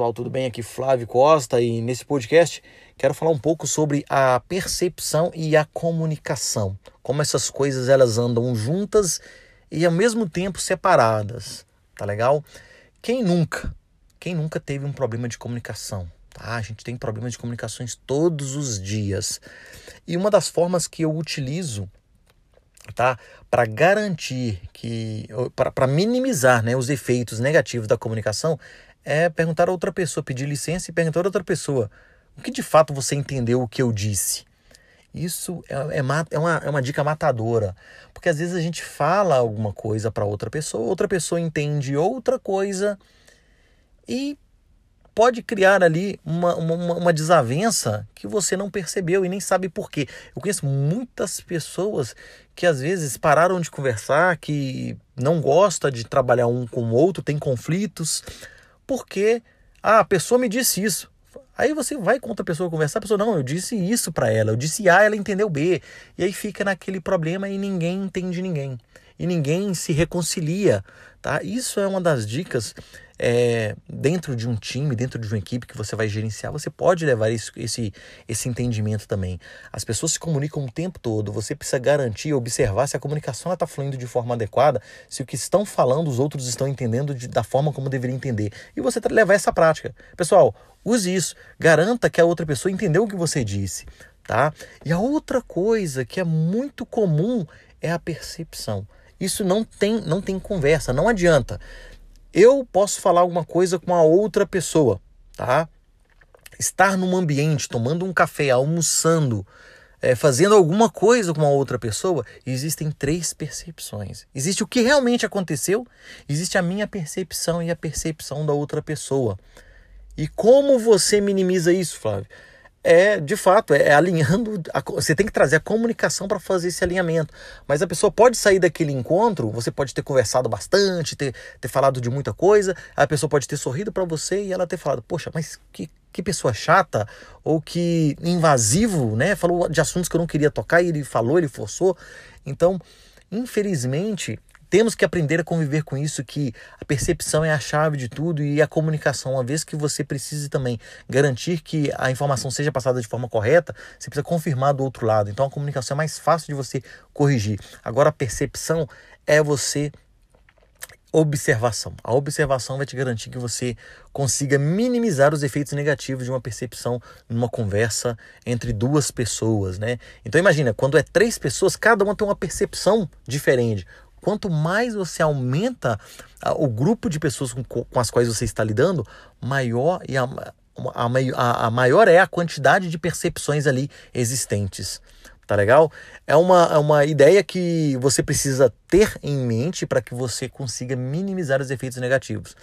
Pessoal, tudo bem? Aqui Flávio Costa e nesse podcast quero falar um pouco sobre a percepção e a comunicação. Como essas coisas elas andam juntas e ao mesmo tempo separadas, tá legal? Quem nunca, quem nunca teve um problema de comunicação? Tá? A gente tem problemas de comunicações todos os dias. E uma das formas que eu utilizo tá? Para garantir que para minimizar, né, os efeitos negativos da comunicação é perguntar a outra pessoa, pedir licença e perguntar a outra pessoa o que de fato você entendeu o que eu disse. Isso é, é, é, uma, é uma dica matadora, porque às vezes a gente fala alguma coisa para outra pessoa, outra pessoa entende outra coisa e pode criar ali uma, uma, uma desavença que você não percebeu e nem sabe por quê. Eu conheço muitas pessoas que às vezes pararam de conversar, que não gosta de trabalhar um com o outro, tem conflitos, porque ah, a pessoa me disse isso. Aí você vai com outra pessoa conversar, a pessoa, não, eu disse isso para ela, eu disse A, ela entendeu B. E aí fica naquele problema e ninguém entende ninguém. E ninguém se reconcilia, tá? Isso é uma das dicas é, dentro de um time, dentro de uma equipe que você vai gerenciar, você pode levar esse, esse, esse entendimento também. As pessoas se comunicam o tempo todo, você precisa garantir, observar se a comunicação está fluindo de forma adequada, se o que estão falando os outros estão entendendo de, da forma como deveria entender. E você levar essa prática. Pessoal, use isso, garanta que a outra pessoa entendeu o que você disse. Tá? E a outra coisa que é muito comum é a percepção. Isso não tem, não tem conversa, não adianta eu posso falar alguma coisa com a outra pessoa, tá? Estar num ambiente, tomando um café, almoçando, é, fazendo alguma coisa com a outra pessoa, existem três percepções. Existe o que realmente aconteceu, existe a minha percepção e a percepção da outra pessoa. E como você minimiza isso, Flávio? É de fato é, é alinhando a, você tem que trazer a comunicação para fazer esse alinhamento. Mas a pessoa pode sair daquele encontro você pode ter conversado bastante ter, ter falado de muita coisa a pessoa pode ter sorrido para você e ela ter falado poxa mas que, que pessoa chata ou que invasivo né? Falou de assuntos que eu não queria tocar e ele falou ele forçou. Então infelizmente temos que aprender a conviver com isso, que a percepção é a chave de tudo e a comunicação, uma vez que você precise também garantir que a informação seja passada de forma correta, você precisa confirmar do outro lado. Então a comunicação é mais fácil de você corrigir. Agora a percepção é você observação. A observação vai te garantir que você consiga minimizar os efeitos negativos de uma percepção numa conversa entre duas pessoas, né? Então imagina, quando é três pessoas, cada uma tem uma percepção diferente. Quanto mais você aumenta o grupo de pessoas com, com as quais você está lidando, maior e a, a, a maior é a quantidade de percepções ali existentes. Tá legal? É uma, é uma ideia que você precisa ter em mente para que você consiga minimizar os efeitos negativos.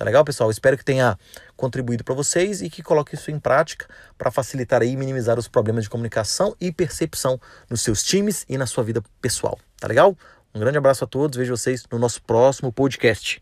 Tá legal, pessoal? Espero que tenha contribuído para vocês e que coloque isso em prática para facilitar e minimizar os problemas de comunicação e percepção nos seus times e na sua vida pessoal. Tá legal? Um grande abraço a todos, vejo vocês no nosso próximo podcast.